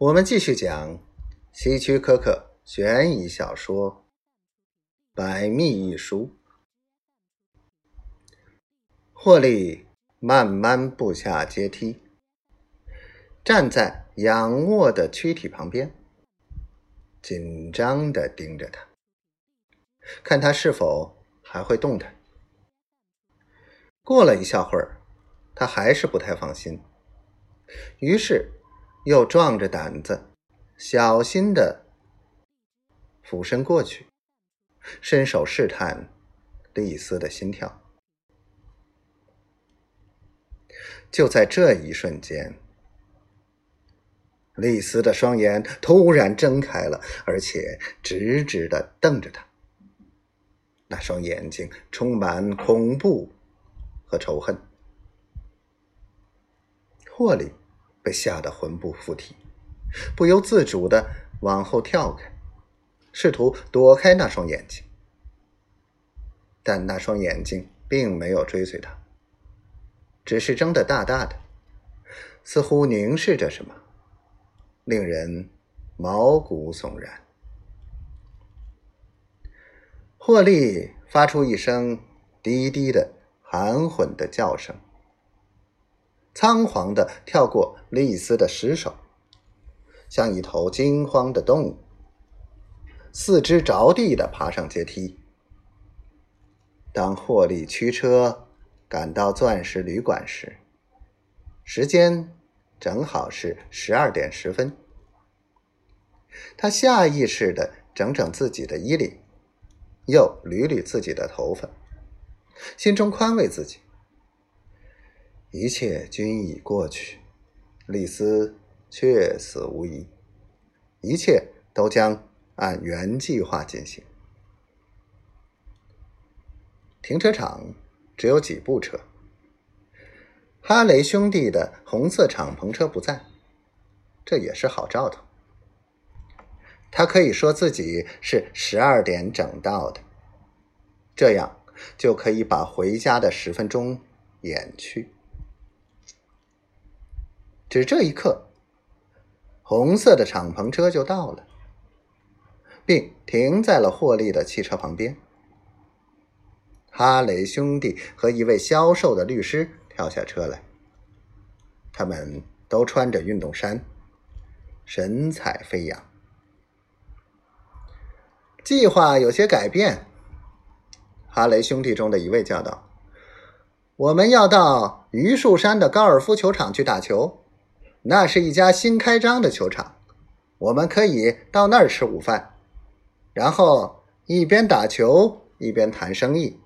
我们继续讲希区柯克悬疑小说《百密一疏》。霍利慢慢步下阶梯，站在仰卧的躯体旁边，紧张的盯着他，看他是否还会动弹。过了一小会儿，他还是不太放心，于是。又壮着胆子，小心的俯身过去，伸手试探丽丝的心跳。就在这一瞬间，丽丝的双眼突然睁开了，而且直直的瞪着他。那双眼睛充满恐怖和仇恨。霍利。被吓得魂不附体，不由自主的往后跳开，试图躲开那双眼睛。但那双眼睛并没有追随他，只是睁得大大的，似乎凝视着什么，令人毛骨悚然。霍利发出一声低低的、含混的叫声。仓皇的跳过丽丝的尸首，像一头惊慌的动物，四肢着地的爬上阶梯。当霍利驱车赶到钻石旅馆时，时间正好是十二点十分。他下意识的整整自己的衣领，又捋捋自己的头发，心中宽慰自己。一切均已过去，丽丝确死无疑，一切都将按原计划进行。停车场只有几部车，哈雷兄弟的红色敞篷车不在，这也是好兆头。他可以说自己是十二点整到的，这样就可以把回家的十分钟掩去。只这一刻，红色的敞篷车就到了，并停在了霍利的汽车旁边。哈雷兄弟和一位销售的律师跳下车来，他们都穿着运动衫，神采飞扬。计划有些改变，哈雷兄弟中的一位叫道：“我们要到榆树山的高尔夫球场去打球。”那是一家新开张的球场，我们可以到那儿吃午饭，然后一边打球一边谈生意。